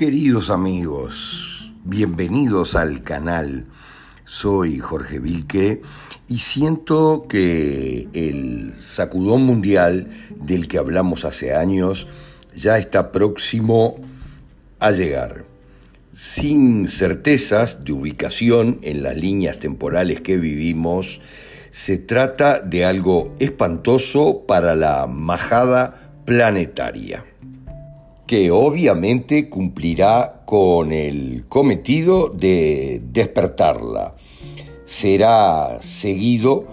Queridos amigos, bienvenidos al canal. Soy Jorge Vilque y siento que el sacudón mundial del que hablamos hace años ya está próximo a llegar. Sin certezas de ubicación en las líneas temporales que vivimos, se trata de algo espantoso para la majada planetaria, que obviamente cumplirá con el cometido de despertarla. Será seguido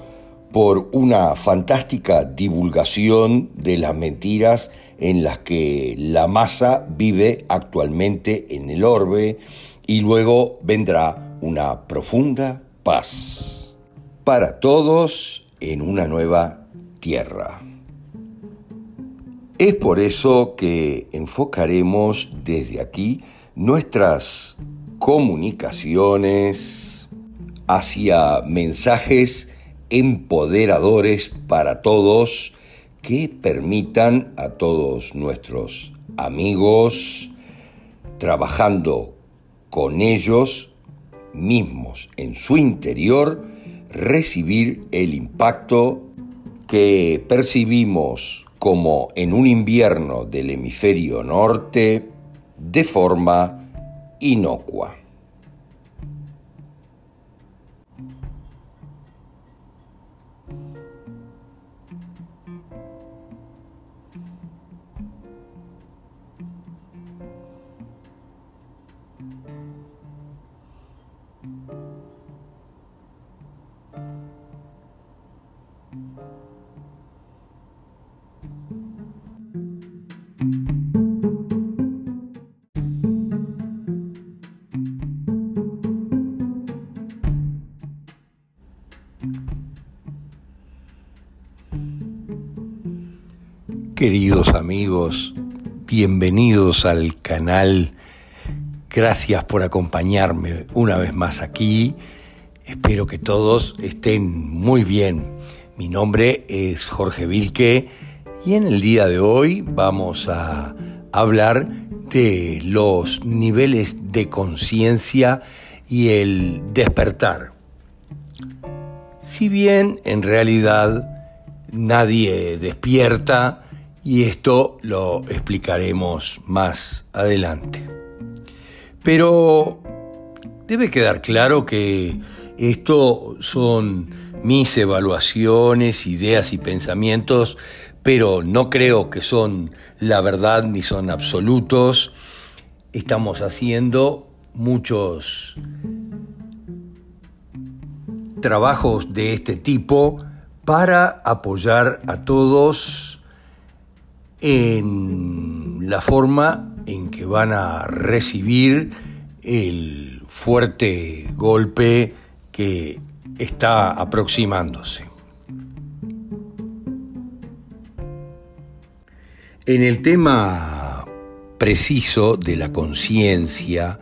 por una fantástica divulgación de las mentiras en las que la masa vive actualmente en el orbe y luego vendrá una profunda paz para todos en una nueva tierra. Es por eso que enfocaremos desde aquí nuestras comunicaciones hacia mensajes empoderadores para todos que permitan a todos nuestros amigos, trabajando con ellos mismos en su interior, recibir el impacto que percibimos como en un invierno del hemisferio norte de forma inocua. Queridos amigos, bienvenidos al canal. Gracias por acompañarme una vez más aquí. Espero que todos estén muy bien. Mi nombre es Jorge Vilque y en el día de hoy vamos a hablar de los niveles de conciencia y el despertar. Si bien en realidad nadie despierta, y esto lo explicaremos más adelante. Pero debe quedar claro que esto son mis evaluaciones, ideas y pensamientos, pero no creo que son la verdad ni son absolutos. Estamos haciendo muchos trabajos de este tipo para apoyar a todos en la forma en que van a recibir el fuerte golpe que está aproximándose. En el tema preciso de la conciencia,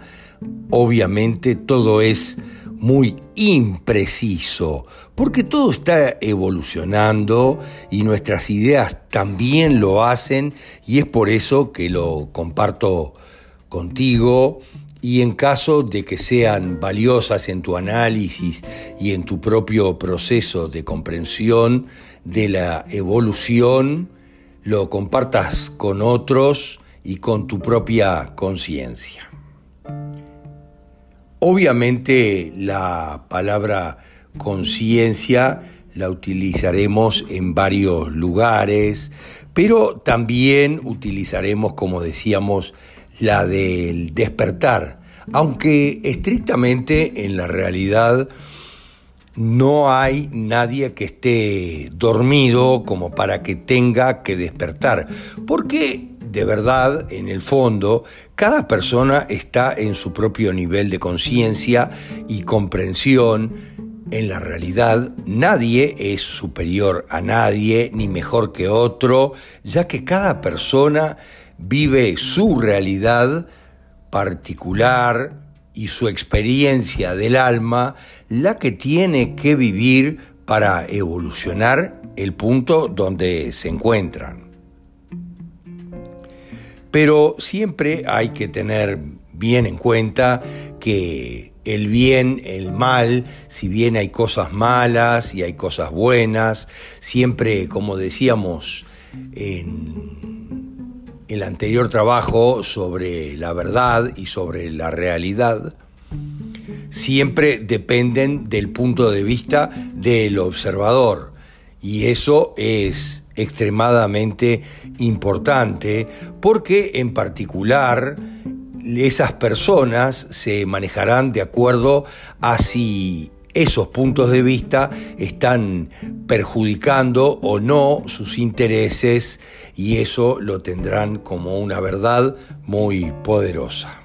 obviamente todo es muy impreciso, porque todo está evolucionando y nuestras ideas también lo hacen y es por eso que lo comparto contigo y en caso de que sean valiosas en tu análisis y en tu propio proceso de comprensión de la evolución, lo compartas con otros y con tu propia conciencia. Obviamente la palabra conciencia la utilizaremos en varios lugares, pero también utilizaremos, como decíamos, la del despertar, aunque estrictamente en la realidad no hay nadie que esté dormido como para que tenga que despertar, porque de verdad, en el fondo, cada persona está en su propio nivel de conciencia y comprensión. En la realidad, nadie es superior a nadie ni mejor que otro, ya que cada persona vive su realidad particular y su experiencia del alma, la que tiene que vivir para evolucionar el punto donde se encuentran. Pero siempre hay que tener bien en cuenta que el bien, el mal, si bien hay cosas malas y hay cosas buenas, siempre, como decíamos en el anterior trabajo sobre la verdad y sobre la realidad, siempre dependen del punto de vista del observador. Y eso es extremadamente importante porque en particular esas personas se manejarán de acuerdo a si esos puntos de vista están perjudicando o no sus intereses y eso lo tendrán como una verdad muy poderosa.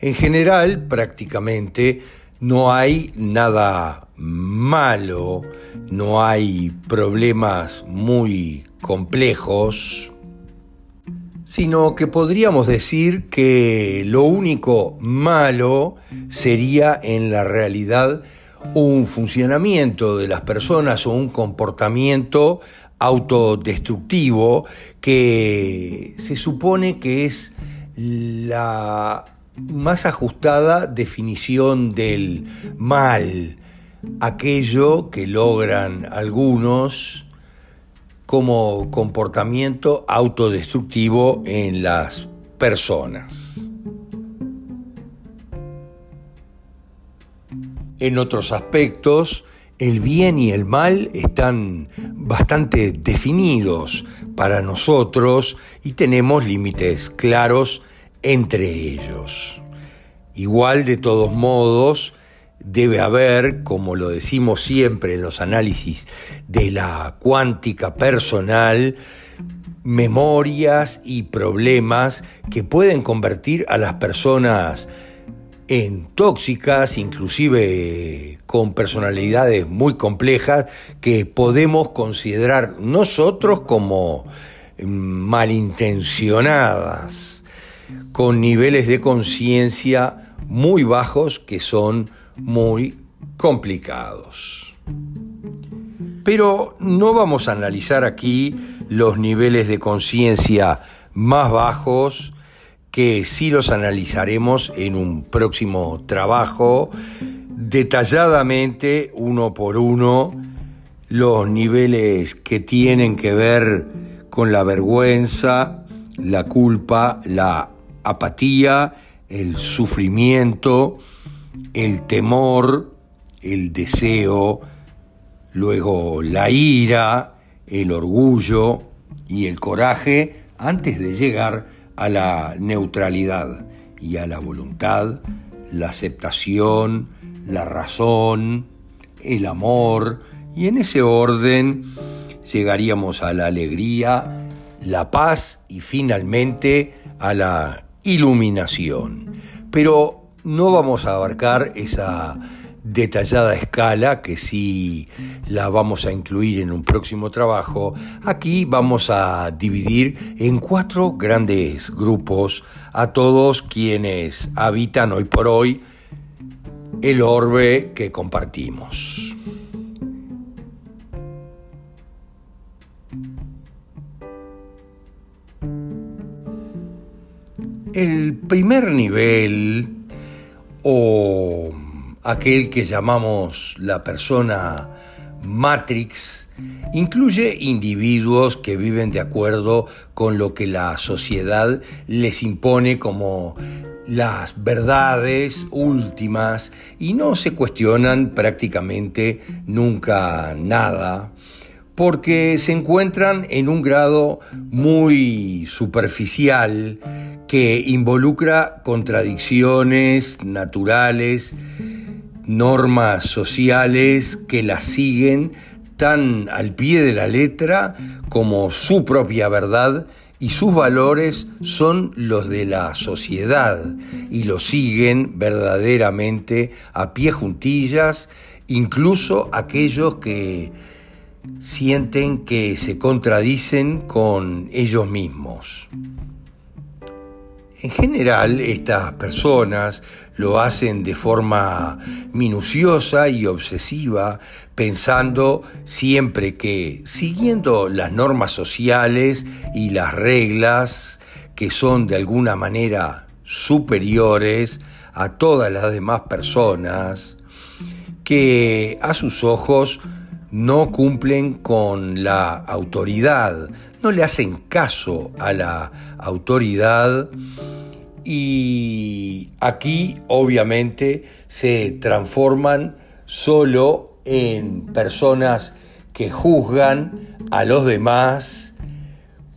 En general, prácticamente, no hay nada malo, no hay problemas muy complejos, sino que podríamos decir que lo único malo sería en la realidad un funcionamiento de las personas o un comportamiento autodestructivo que se supone que es la más ajustada definición del mal, aquello que logran algunos como comportamiento autodestructivo en las personas. En otros aspectos, el bien y el mal están bastante definidos para nosotros y tenemos límites claros entre ellos. Igual de todos modos, debe haber, como lo decimos siempre en los análisis de la cuántica personal, memorias y problemas que pueden convertir a las personas en tóxicas, inclusive con personalidades muy complejas que podemos considerar nosotros como malintencionadas con niveles de conciencia muy bajos que son muy complicados. Pero no vamos a analizar aquí los niveles de conciencia más bajos, que sí los analizaremos en un próximo trabajo, detalladamente, uno por uno, los niveles que tienen que ver con la vergüenza, la culpa, la apatía, el sufrimiento, el temor, el deseo, luego la ira, el orgullo y el coraje antes de llegar a la neutralidad y a la voluntad, la aceptación, la razón, el amor, y en ese orden llegaríamos a la alegría, la paz y finalmente a la iluminación. Pero no vamos a abarcar esa detallada escala que sí la vamos a incluir en un próximo trabajo. Aquí vamos a dividir en cuatro grandes grupos a todos quienes habitan hoy por hoy el orbe que compartimos. El primer nivel, o aquel que llamamos la persona Matrix, incluye individuos que viven de acuerdo con lo que la sociedad les impone como las verdades últimas y no se cuestionan prácticamente nunca nada porque se encuentran en un grado muy superficial que involucra contradicciones naturales, normas sociales que las siguen tan al pie de la letra como su propia verdad y sus valores son los de la sociedad y lo siguen verdaderamente a pie juntillas, incluso aquellos que sienten que se contradicen con ellos mismos. En general, estas personas lo hacen de forma minuciosa y obsesiva, pensando siempre que, siguiendo las normas sociales y las reglas que son de alguna manera superiores a todas las demás personas, que a sus ojos no cumplen con la autoridad, no le hacen caso a la autoridad y aquí obviamente se transforman solo en personas que juzgan a los demás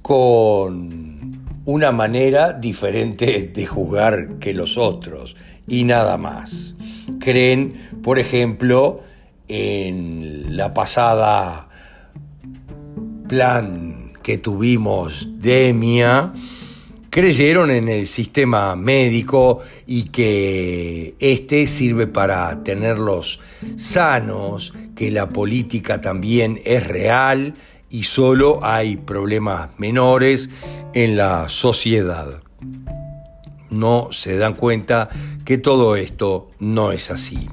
con una manera diferente de juzgar que los otros y nada más. Creen, por ejemplo, en la pasada plan que tuvimos DEMIA, creyeron en el sistema médico y que este sirve para tenerlos sanos, que la política también es real y solo hay problemas menores en la sociedad. No se dan cuenta que todo esto no es así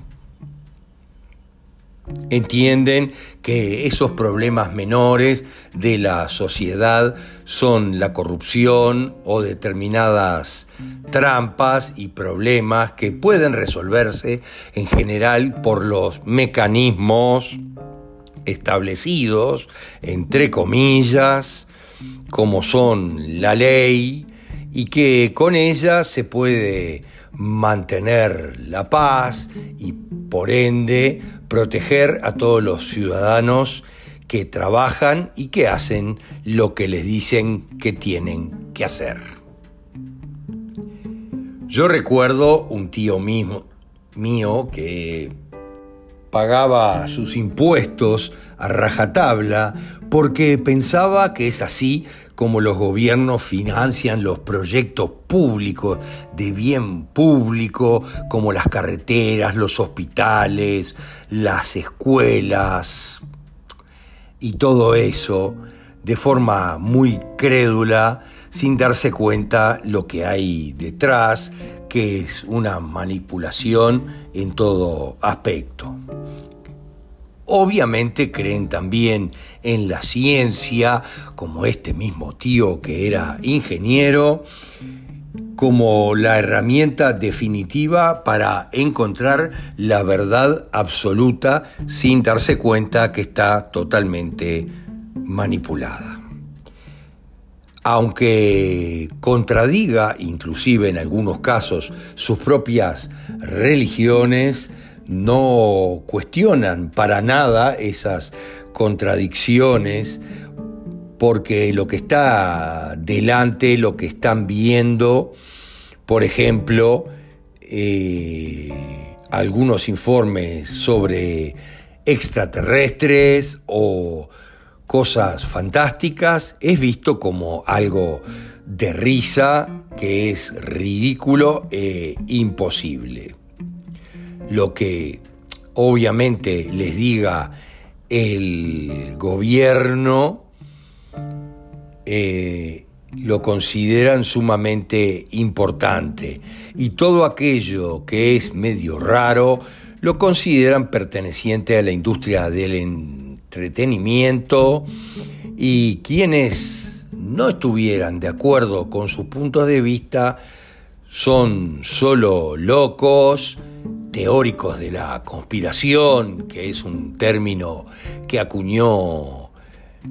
entienden que esos problemas menores de la sociedad son la corrupción o determinadas trampas y problemas que pueden resolverse en general por los mecanismos establecidos, entre comillas, como son la ley, y que con ella se puede mantener la paz y por ende proteger a todos los ciudadanos que trabajan y que hacen lo que les dicen que tienen que hacer. Yo recuerdo un tío mío que pagaba sus impuestos a rajatabla porque pensaba que es así como los gobiernos financian los proyectos públicos de bien público, como las carreteras, los hospitales, las escuelas y todo eso, de forma muy crédula, sin darse cuenta lo que hay detrás, que es una manipulación en todo aspecto. Obviamente creen también en la ciencia, como este mismo tío que era ingeniero, como la herramienta definitiva para encontrar la verdad absoluta sin darse cuenta que está totalmente manipulada. Aunque contradiga, inclusive en algunos casos, sus propias religiones, no cuestionan para nada esas contradicciones, porque lo que está delante, lo que están viendo, por ejemplo, eh, algunos informes sobre extraterrestres o cosas fantásticas, es visto como algo de risa que es ridículo e imposible lo que obviamente les diga el gobierno, eh, lo consideran sumamente importante. Y todo aquello que es medio raro lo consideran perteneciente a la industria del entretenimiento. Y quienes no estuvieran de acuerdo con sus puntos de vista son solo locos, teóricos de la conspiración, que es un término que acuñó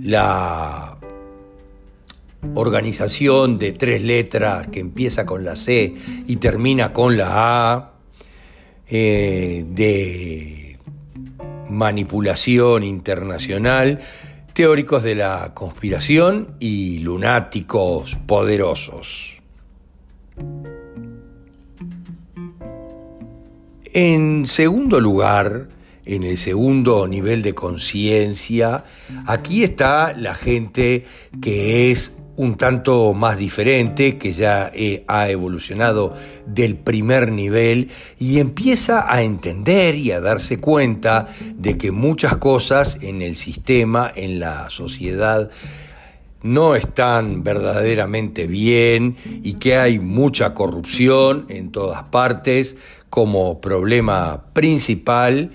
la organización de tres letras que empieza con la C y termina con la A, eh, de manipulación internacional, teóricos de la conspiración y lunáticos poderosos. En segundo lugar, en el segundo nivel de conciencia, aquí está la gente que es un tanto más diferente, que ya eh, ha evolucionado del primer nivel y empieza a entender y a darse cuenta de que muchas cosas en el sistema, en la sociedad, no están verdaderamente bien y que hay mucha corrupción en todas partes como problema principal,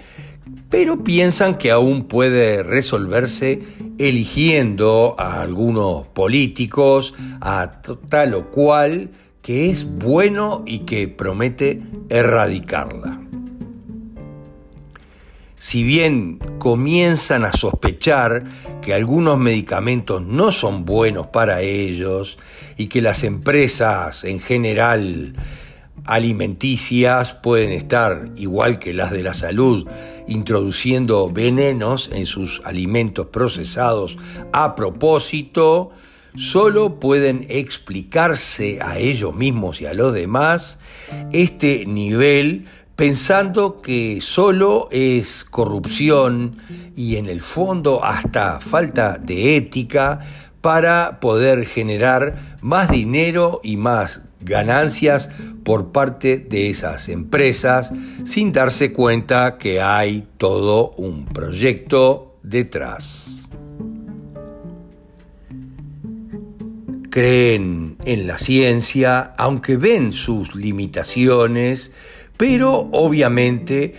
pero piensan que aún puede resolverse eligiendo a algunos políticos, a tal o cual, que es bueno y que promete erradicarla. Si bien comienzan a sospechar que algunos medicamentos no son buenos para ellos y que las empresas en general alimenticias pueden estar, igual que las de la salud, introduciendo venenos en sus alimentos procesados a propósito, solo pueden explicarse a ellos mismos y a los demás este nivel pensando que solo es corrupción y en el fondo hasta falta de ética para poder generar más dinero y más ganancias por parte de esas empresas sin darse cuenta que hay todo un proyecto detrás. Creen en la ciencia, aunque ven sus limitaciones, pero obviamente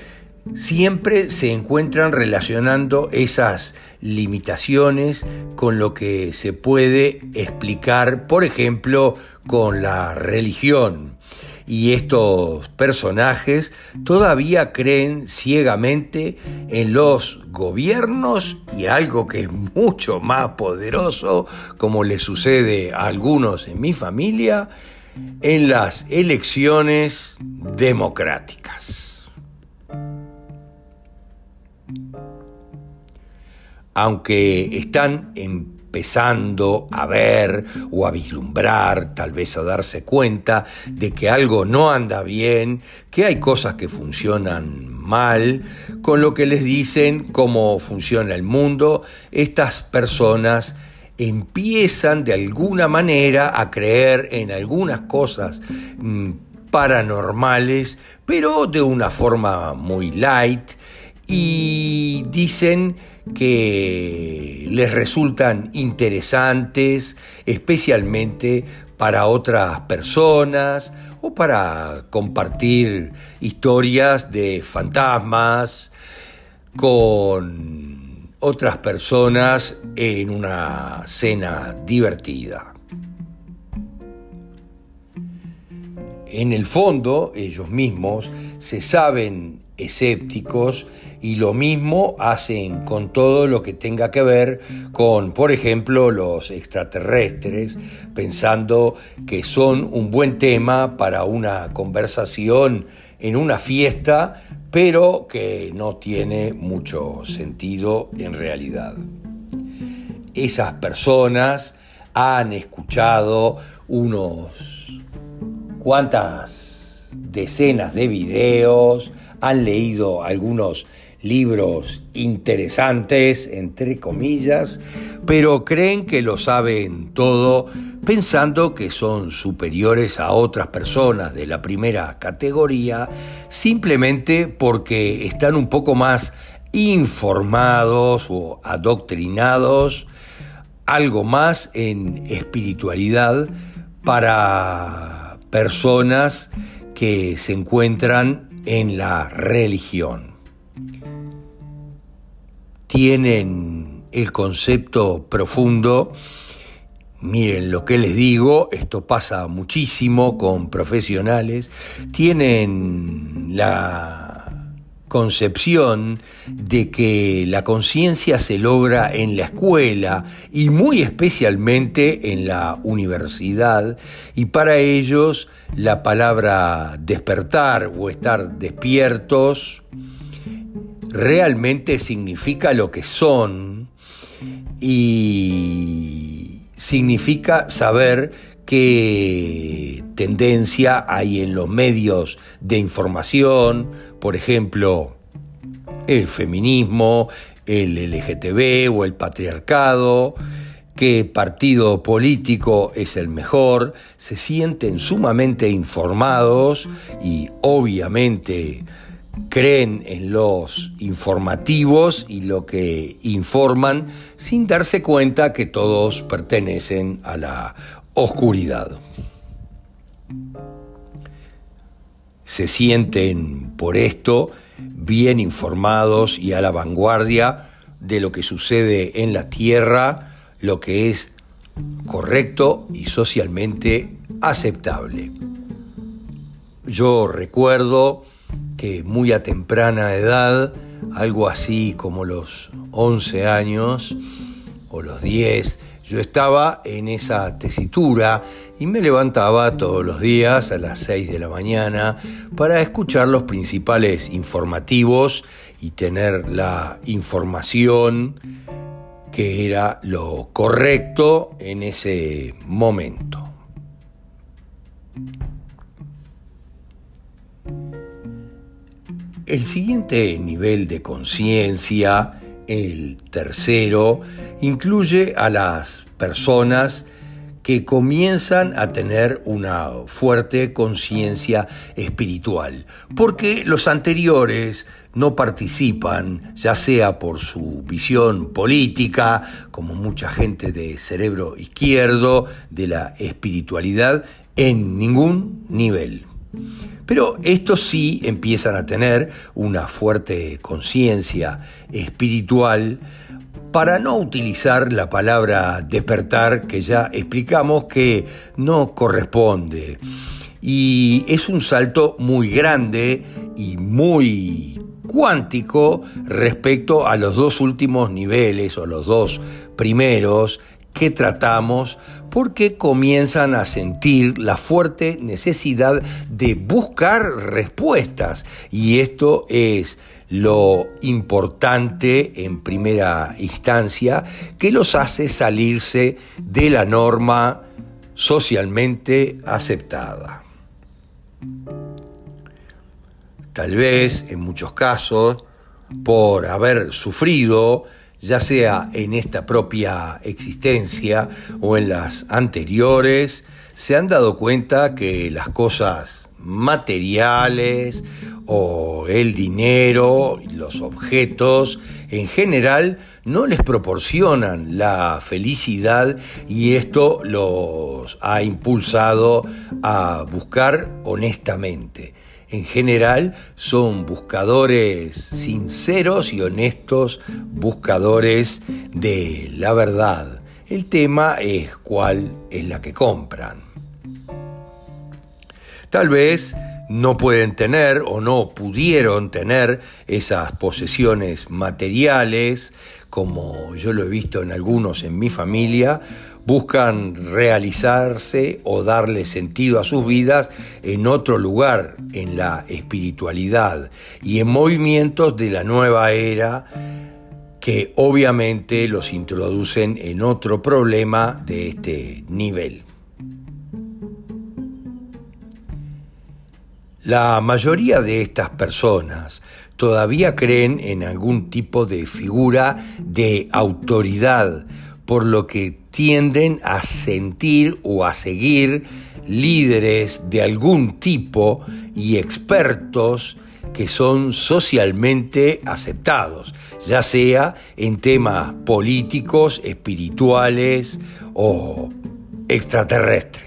siempre se encuentran relacionando esas limitaciones con lo que se puede explicar, por ejemplo, con la religión. Y estos personajes todavía creen ciegamente en los gobiernos y algo que es mucho más poderoso, como le sucede a algunos en mi familia, en las elecciones democráticas. aunque están empezando a ver o a vislumbrar, tal vez a darse cuenta de que algo no anda bien, que hay cosas que funcionan mal, con lo que les dicen cómo funciona el mundo, estas personas empiezan de alguna manera a creer en algunas cosas mm, paranormales, pero de una forma muy light, y dicen que les resultan interesantes, especialmente para otras personas o para compartir historias de fantasmas con otras personas en una cena divertida. En el fondo, ellos mismos se saben escépticos y lo mismo hacen con todo lo que tenga que ver con, por ejemplo, los extraterrestres, pensando que son un buen tema para una conversación en una fiesta, pero que no tiene mucho sentido en realidad. Esas personas han escuchado unos cuantas decenas de videos, han leído algunos libros interesantes, entre comillas, pero creen que lo saben todo pensando que son superiores a otras personas de la primera categoría, simplemente porque están un poco más informados o adoctrinados, algo más en espiritualidad para personas que se encuentran en la religión tienen el concepto profundo. Miren lo que les digo, esto pasa muchísimo con profesionales, tienen la concepción de que la conciencia se logra en la escuela y muy especialmente en la universidad y para ellos la palabra despertar o estar despiertos realmente significa lo que son y significa saber qué tendencia hay en los medios de información, por ejemplo, el feminismo, el LGTB o el patriarcado, qué partido político es el mejor, se sienten sumamente informados y obviamente creen en los informativos y lo que informan sin darse cuenta que todos pertenecen a la oscuridad. Se sienten por esto bien informados y a la vanguardia de lo que sucede en la Tierra, lo que es correcto y socialmente aceptable. Yo recuerdo que muy a temprana edad, algo así como los 11 años o los 10, yo estaba en esa tesitura y me levantaba todos los días a las 6 de la mañana para escuchar los principales informativos y tener la información que era lo correcto en ese momento. El siguiente nivel de conciencia, el tercero, incluye a las personas que comienzan a tener una fuerte conciencia espiritual, porque los anteriores no participan, ya sea por su visión política, como mucha gente de cerebro izquierdo, de la espiritualidad, en ningún nivel. Pero estos sí empiezan a tener una fuerte conciencia espiritual para no utilizar la palabra despertar que ya explicamos que no corresponde. Y es un salto muy grande y muy cuántico respecto a los dos últimos niveles o los dos primeros que tratamos porque comienzan a sentir la fuerte necesidad de buscar respuestas y esto es lo importante en primera instancia que los hace salirse de la norma socialmente aceptada. Tal vez, en muchos casos, por haber sufrido ya sea en esta propia existencia o en las anteriores, se han dado cuenta que las cosas materiales o el dinero los objetos en general no les proporcionan la felicidad y esto los ha impulsado a buscar honestamente en general son buscadores sinceros y honestos, buscadores de la verdad. El tema es cuál es la que compran. Tal vez no pueden tener o no pudieron tener esas posesiones materiales, como yo lo he visto en algunos en mi familia, buscan realizarse o darle sentido a sus vidas en otro lugar, en la espiritualidad y en movimientos de la nueva era que obviamente los introducen en otro problema de este nivel. La mayoría de estas personas todavía creen en algún tipo de figura de autoridad, por lo que tienden a sentir o a seguir líderes de algún tipo y expertos que son socialmente aceptados, ya sea en temas políticos, espirituales o extraterrestres.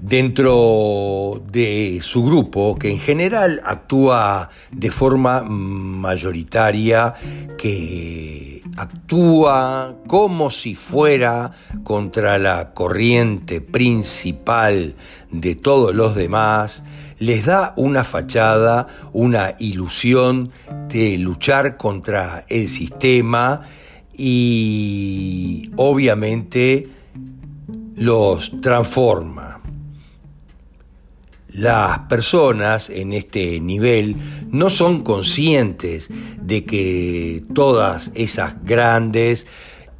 Dentro de su grupo, que en general actúa de forma mayoritaria, que actúa como si fuera contra la corriente principal de todos los demás, les da una fachada, una ilusión de luchar contra el sistema y obviamente los transforma. Las personas en este nivel no son conscientes de que todas esas grandes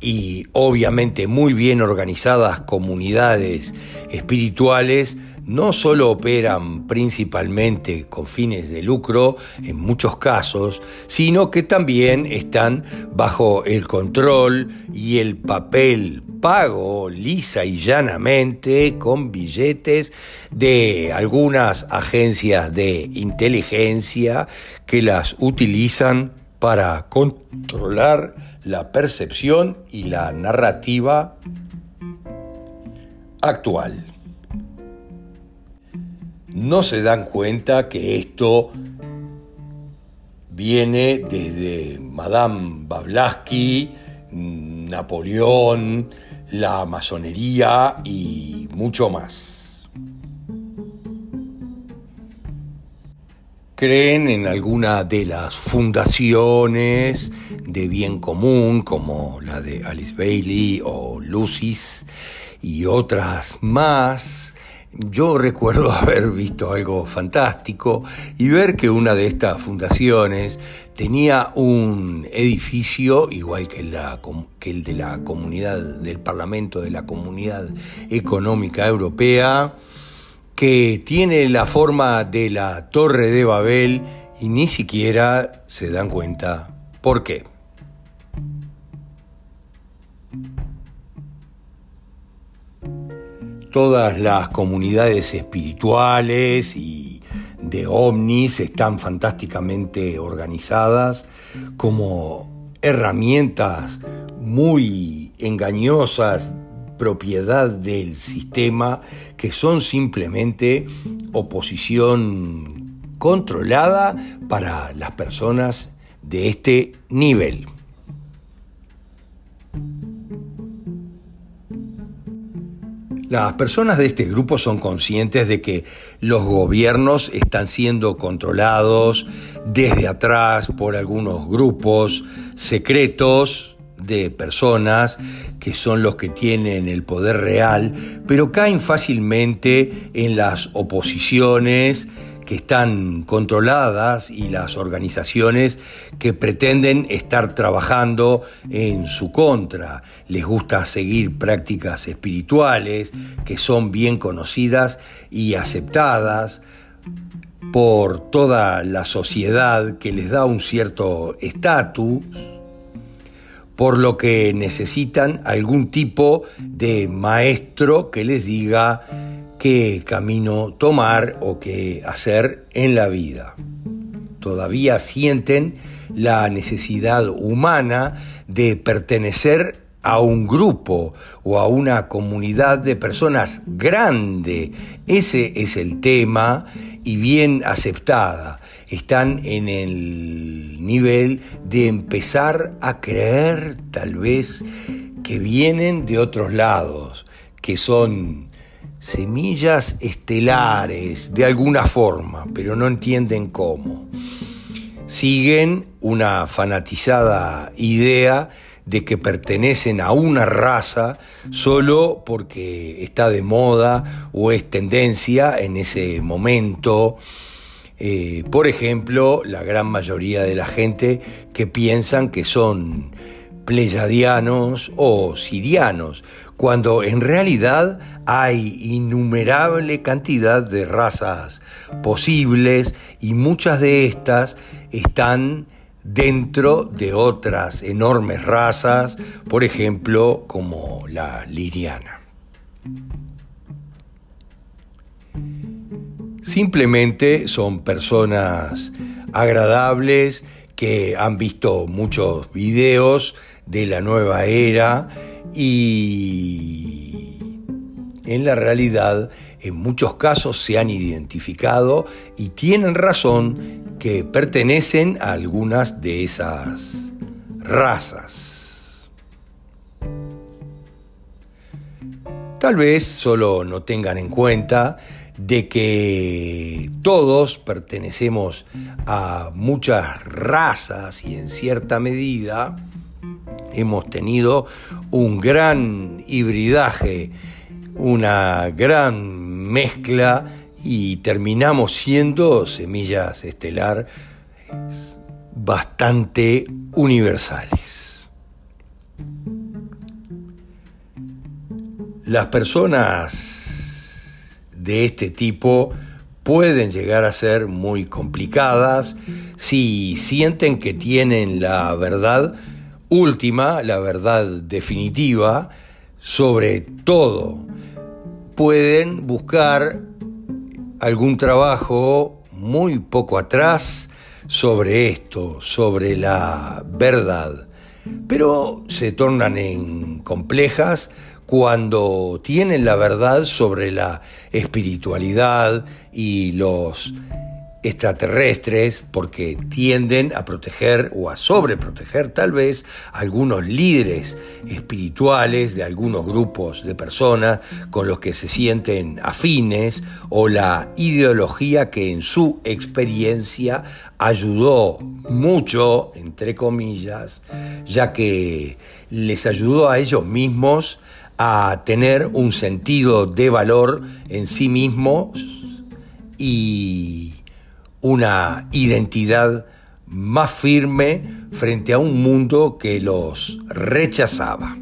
y obviamente muy bien organizadas comunidades espirituales no solo operan principalmente con fines de lucro en muchos casos, sino que también están bajo el control y el papel pago lisa y llanamente con billetes de algunas agencias de inteligencia que las utilizan para controlar la percepción y la narrativa actual. No se dan cuenta que esto viene desde Madame Blavatsky, Napoleón, la masonería y mucho más. Creen en alguna de las fundaciones de bien común como la de Alice Bailey o Lucis y otras más yo recuerdo haber visto algo fantástico y ver que una de estas fundaciones tenía un edificio igual que, el de la comunidad del Parlamento de la Comunidad Económica Europea que tiene la forma de la Torre de Babel y ni siquiera se dan cuenta por qué. Todas las comunidades espirituales y de ovnis están fantásticamente organizadas como herramientas muy engañosas propiedad del sistema que son simplemente oposición controlada para las personas de este nivel. Las personas de este grupo son conscientes de que los gobiernos están siendo controlados desde atrás por algunos grupos secretos de personas que son los que tienen el poder real, pero caen fácilmente en las oposiciones que están controladas y las organizaciones que pretenden estar trabajando en su contra. Les gusta seguir prácticas espirituales que son bien conocidas y aceptadas por toda la sociedad que les da un cierto estatus, por lo que necesitan algún tipo de maestro que les diga qué camino tomar o qué hacer en la vida. Todavía sienten la necesidad humana de pertenecer a un grupo o a una comunidad de personas grande. Ese es el tema y bien aceptada. Están en el nivel de empezar a creer tal vez que vienen de otros lados, que son semillas estelares de alguna forma, pero no entienden cómo. Siguen una fanatizada idea de que pertenecen a una raza solo porque está de moda o es tendencia en ese momento. Eh, por ejemplo, la gran mayoría de la gente que piensan que son pleyadianos o sirianos, cuando en realidad hay innumerable cantidad de razas posibles y muchas de estas están dentro de otras enormes razas, por ejemplo, como la liriana. Simplemente son personas agradables que han visto muchos videos de la nueva era y en la realidad en muchos casos se han identificado y tienen razón que pertenecen a algunas de esas razas. Tal vez solo no tengan en cuenta de que todos pertenecemos a muchas razas y en cierta medida hemos tenido un gran hibridaje, una gran mezcla y terminamos siendo semillas estelar bastante universales. Las personas de este tipo pueden llegar a ser muy complicadas si sienten que tienen la verdad última, la verdad definitiva, sobre todo. Pueden buscar algún trabajo muy poco atrás sobre esto, sobre la verdad, pero se tornan en complejas cuando tienen la verdad sobre la espiritualidad y los extraterrestres porque tienden a proteger o a sobreproteger tal vez algunos líderes espirituales de algunos grupos de personas con los que se sienten afines o la ideología que en su experiencia ayudó mucho, entre comillas, ya que les ayudó a ellos mismos a tener un sentido de valor en sí mismos y una identidad más firme frente a un mundo que los rechazaba.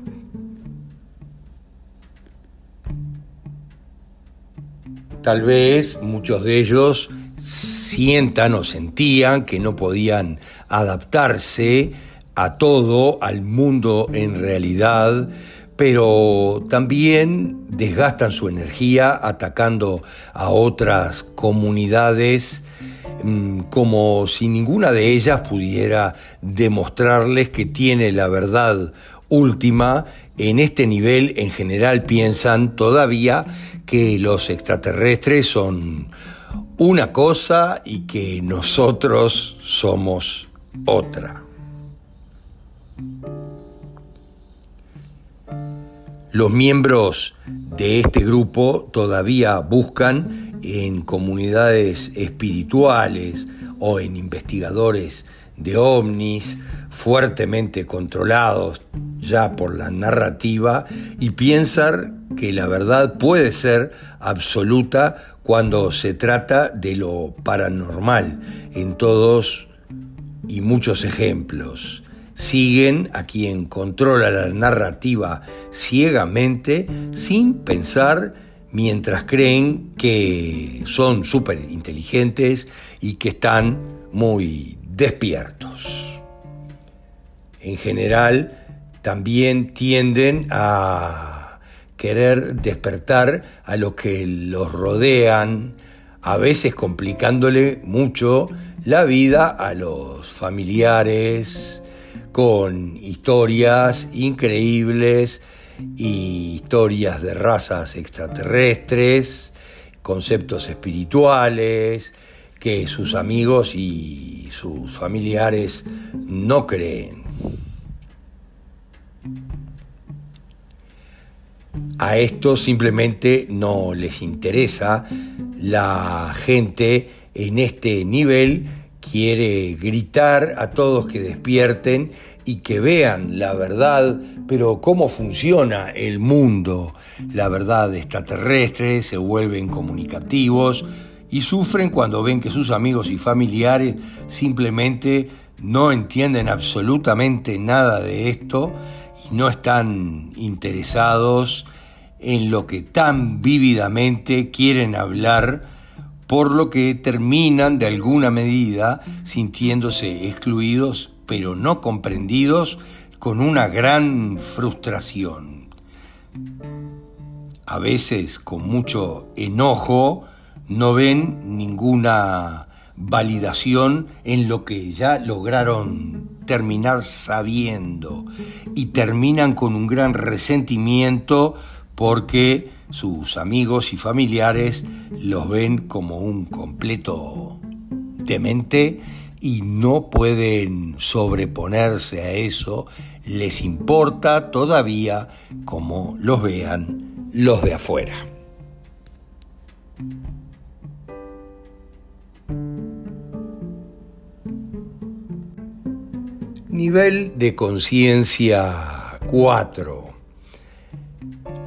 Tal vez muchos de ellos sientan o sentían que no podían adaptarse a todo, al mundo en realidad, pero también desgastan su energía atacando a otras comunidades como si ninguna de ellas pudiera demostrarles que tiene la verdad última, en este nivel en general piensan todavía que los extraterrestres son una cosa y que nosotros somos otra. Los miembros de este grupo todavía buscan en comunidades espirituales o en investigadores de ovnis fuertemente controlados ya por la narrativa y piensan que la verdad puede ser absoluta cuando se trata de lo paranormal en todos y muchos ejemplos. Siguen a quien controla la narrativa ciegamente sin pensar mientras creen que son súper inteligentes y que están muy despiertos. En general, también tienden a querer despertar a lo que los rodean, a veces complicándole mucho la vida a los familiares, con historias increíbles y historias de razas extraterrestres, conceptos espirituales que sus amigos y sus familiares no creen. A esto simplemente no les interesa. La gente en este nivel quiere gritar a todos que despierten y que vean la verdad, pero cómo funciona el mundo, la verdad extraterrestre, se vuelven comunicativos y sufren cuando ven que sus amigos y familiares simplemente no entienden absolutamente nada de esto y no están interesados en lo que tan vívidamente quieren hablar, por lo que terminan de alguna medida sintiéndose excluidos pero no comprendidos con una gran frustración. A veces con mucho enojo no ven ninguna validación en lo que ya lograron terminar sabiendo y terminan con un gran resentimiento porque sus amigos y familiares los ven como un completo demente y no pueden sobreponerse a eso, les importa todavía como los vean los de afuera. Nivel de conciencia 4.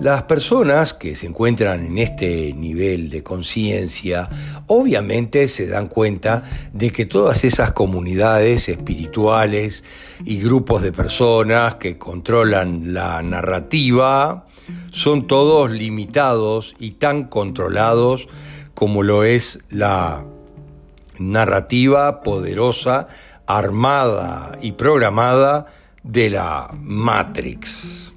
Las personas que se encuentran en este nivel de conciencia obviamente se dan cuenta de que todas esas comunidades espirituales y grupos de personas que controlan la narrativa son todos limitados y tan controlados como lo es la narrativa poderosa, armada y programada de la Matrix.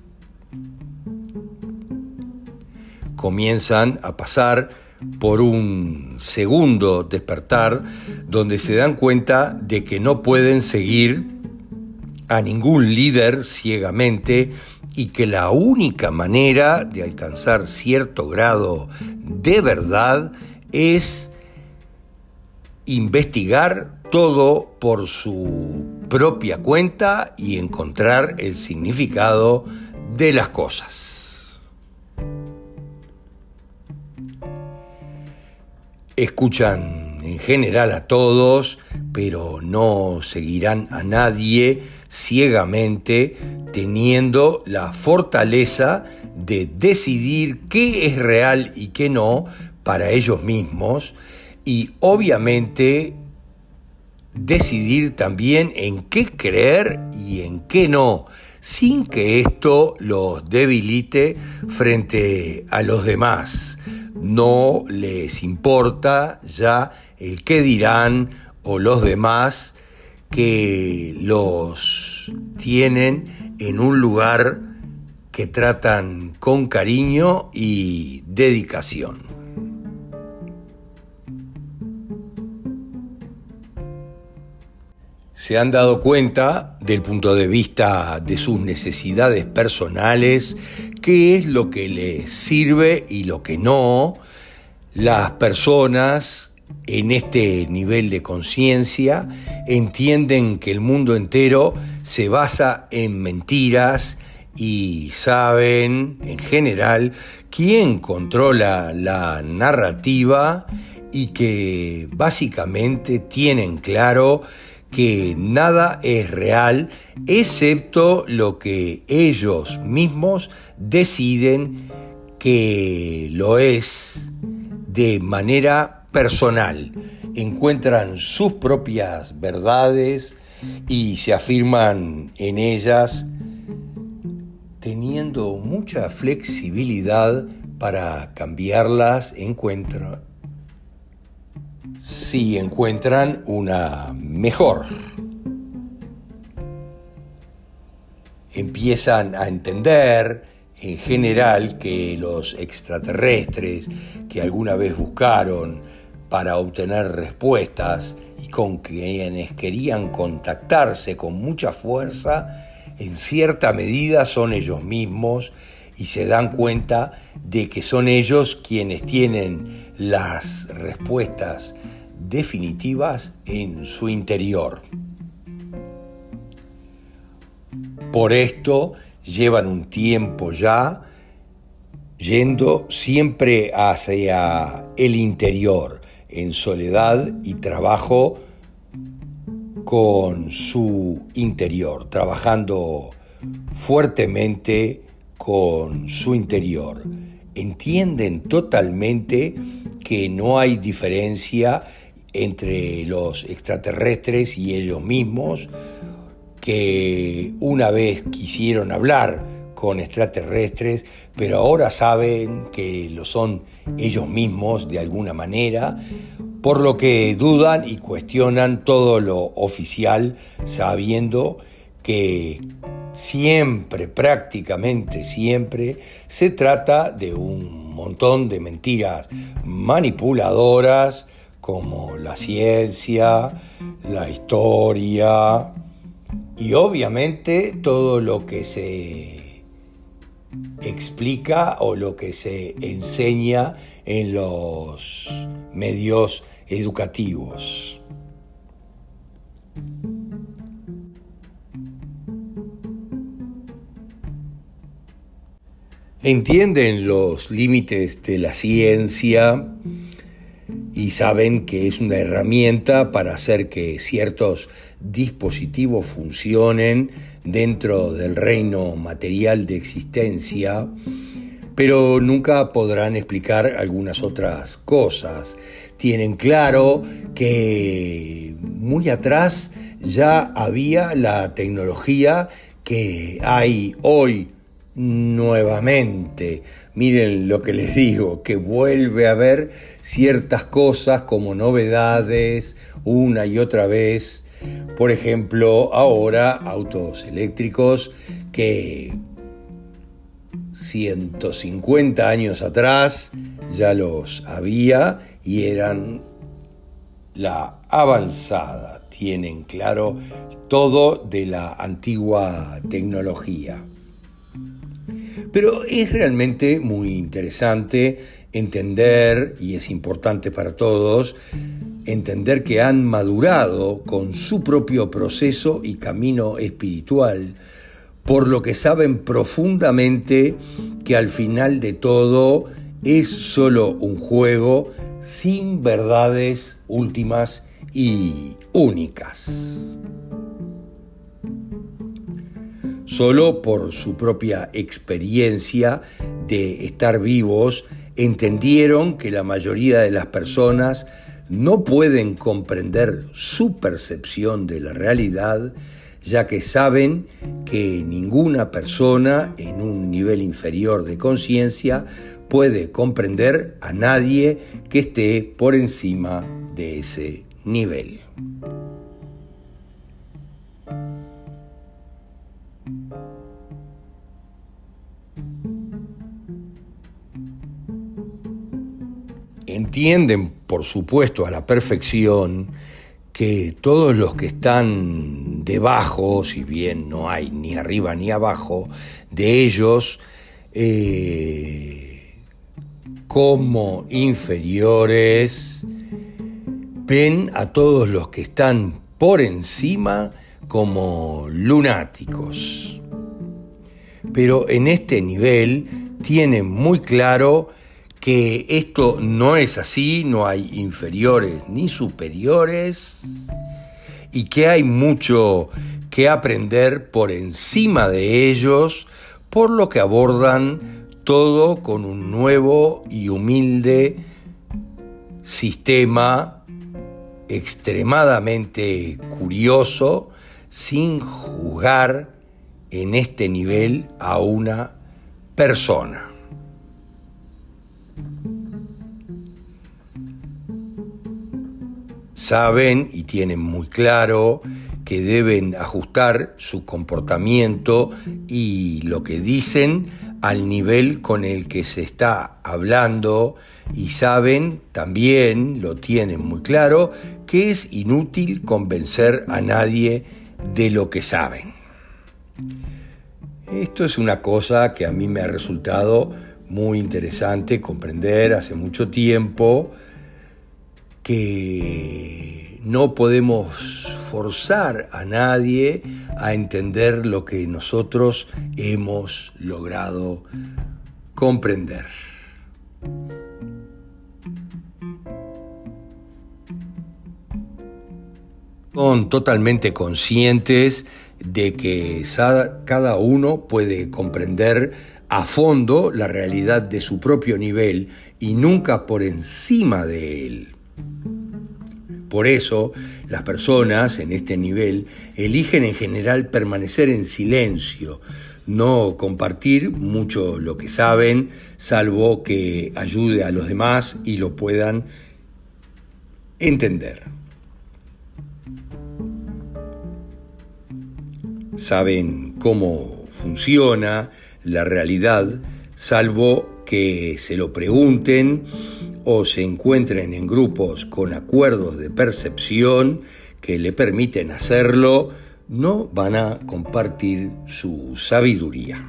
Comienzan a pasar por un segundo despertar donde se dan cuenta de que no pueden seguir a ningún líder ciegamente y que la única manera de alcanzar cierto grado de verdad es investigar todo por su propia cuenta y encontrar el significado de las cosas. Escuchan en general a todos, pero no seguirán a nadie ciegamente teniendo la fortaleza de decidir qué es real y qué no para ellos mismos y obviamente decidir también en qué creer y en qué no, sin que esto los debilite frente a los demás. No les importa ya el qué dirán o los demás que los tienen en un lugar que tratan con cariño y dedicación. Se han dado cuenta del punto de vista de sus necesidades personales, qué es lo que les sirve y lo que no. Las personas en este nivel de conciencia entienden que el mundo entero se basa en mentiras y saben en general quién controla la narrativa y que básicamente tienen claro que nada es real excepto lo que ellos mismos deciden que lo es de manera personal. Encuentran sus propias verdades y se afirman en ellas teniendo mucha flexibilidad para cambiarlas encuentran si encuentran una mejor. Empiezan a entender en general que los extraterrestres que alguna vez buscaron para obtener respuestas y con quienes querían contactarse con mucha fuerza, en cierta medida son ellos mismos y se dan cuenta de que son ellos quienes tienen las respuestas definitivas en su interior. Por esto llevan un tiempo ya yendo siempre hacia el interior, en soledad y trabajo con su interior, trabajando fuertemente con su interior. Entienden totalmente que no hay diferencia entre los extraterrestres y ellos mismos, que una vez quisieron hablar con extraterrestres, pero ahora saben que lo son ellos mismos de alguna manera, por lo que dudan y cuestionan todo lo oficial, sabiendo que siempre, prácticamente siempre, se trata de un montón de mentiras manipuladoras como la ciencia, la historia y obviamente todo lo que se explica o lo que se enseña en los medios educativos. Entienden los límites de la ciencia y saben que es una herramienta para hacer que ciertos dispositivos funcionen dentro del reino material de existencia, pero nunca podrán explicar algunas otras cosas. Tienen claro que muy atrás ya había la tecnología que hay hoy nuevamente. Miren lo que les digo, que vuelve a haber ciertas cosas como novedades una y otra vez. Por ejemplo, ahora autos eléctricos que 150 años atrás ya los había y eran la avanzada. Tienen claro todo de la antigua tecnología. Pero es realmente muy interesante entender, y es importante para todos, entender que han madurado con su propio proceso y camino espiritual, por lo que saben profundamente que al final de todo es solo un juego sin verdades últimas y únicas. Solo por su propia experiencia de estar vivos, entendieron que la mayoría de las personas no pueden comprender su percepción de la realidad, ya que saben que ninguna persona en un nivel inferior de conciencia puede comprender a nadie que esté por encima de ese nivel. Entienden, por supuesto, a la perfección que todos los que están debajo, si bien no hay ni arriba ni abajo, de ellos, eh, como inferiores, ven a todos los que están por encima como lunáticos. Pero en este nivel tienen muy claro que esto no es así, no hay inferiores ni superiores y que hay mucho que aprender por encima de ellos, por lo que abordan todo con un nuevo y humilde sistema extremadamente curioso, sin juzgar en este nivel a una persona. Saben y tienen muy claro que deben ajustar su comportamiento y lo que dicen al nivel con el que se está hablando y saben también, lo tienen muy claro, que es inútil convencer a nadie de lo que saben. Esto es una cosa que a mí me ha resultado muy interesante comprender hace mucho tiempo que no podemos forzar a nadie a entender lo que nosotros hemos logrado comprender. Son totalmente conscientes de que cada uno puede comprender a fondo la realidad de su propio nivel y nunca por encima de él. Por eso, las personas en este nivel eligen en general permanecer en silencio, no compartir mucho lo que saben, salvo que ayude a los demás y lo puedan entender. Saben cómo funciona la realidad, salvo que se lo pregunten o se encuentren en grupos con acuerdos de percepción que le permiten hacerlo, no van a compartir su sabiduría.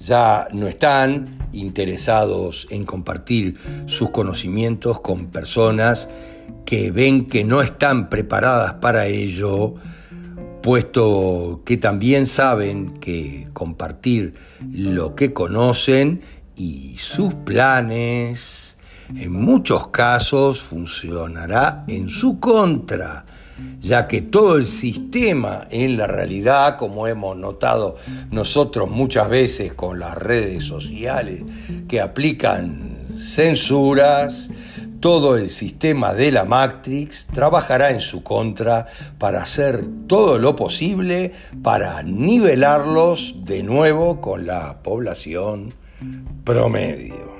Ya no están interesados en compartir sus conocimientos con personas que ven que no están preparadas para ello, puesto que también saben que compartir lo que conocen y sus planes en muchos casos funcionará en su contra, ya que todo el sistema en la realidad, como hemos notado nosotros muchas veces con las redes sociales que aplican censuras, todo el sistema de la Matrix trabajará en su contra para hacer todo lo posible para nivelarlos de nuevo con la población promedio.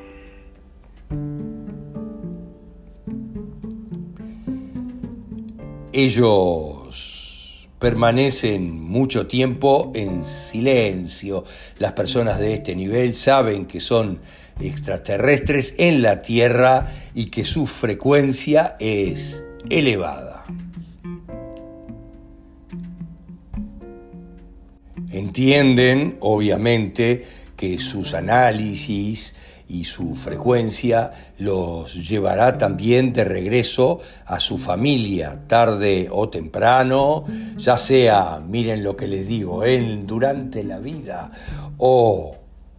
Ellos permanecen mucho tiempo en silencio. Las personas de este nivel saben que son extraterrestres en la Tierra y que su frecuencia es elevada. entienden, obviamente, que sus análisis y su frecuencia los llevará también de regreso a su familia, tarde o temprano, ya sea, miren lo que les digo, en, durante la vida o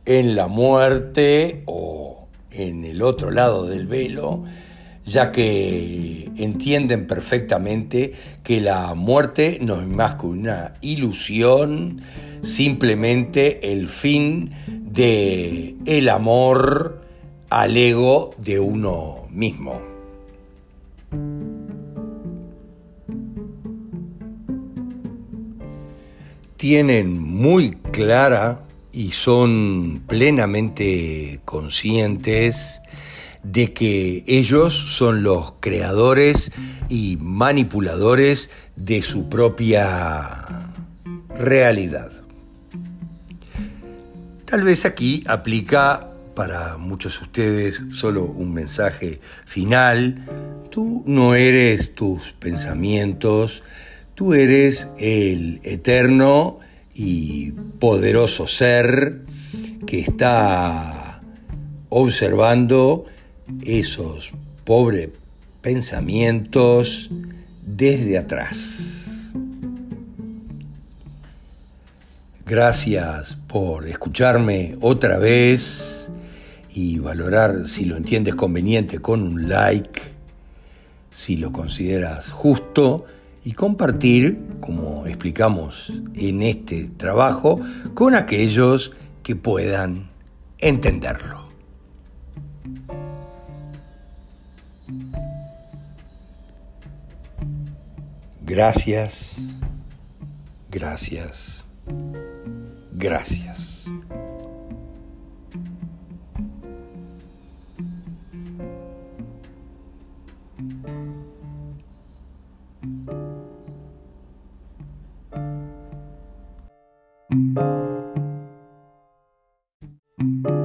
en la muerte o en el otro lado del velo, ya que entienden perfectamente que la muerte no es más que una ilusión, simplemente el fin de el amor al ego de uno mismo. Tienen muy clara y son plenamente conscientes de que ellos son los creadores y manipuladores de su propia realidad. Tal vez aquí aplica para muchos de ustedes solo un mensaje final. Tú no eres tus pensamientos, tú eres el eterno y poderoso ser que está observando esos pobres pensamientos desde atrás. Gracias por escucharme otra vez y valorar si lo entiendes conveniente con un like, si lo consideras justo y compartir, como explicamos en este trabajo, con aquellos que puedan entenderlo. Gracias, gracias. Gracias. Thank you.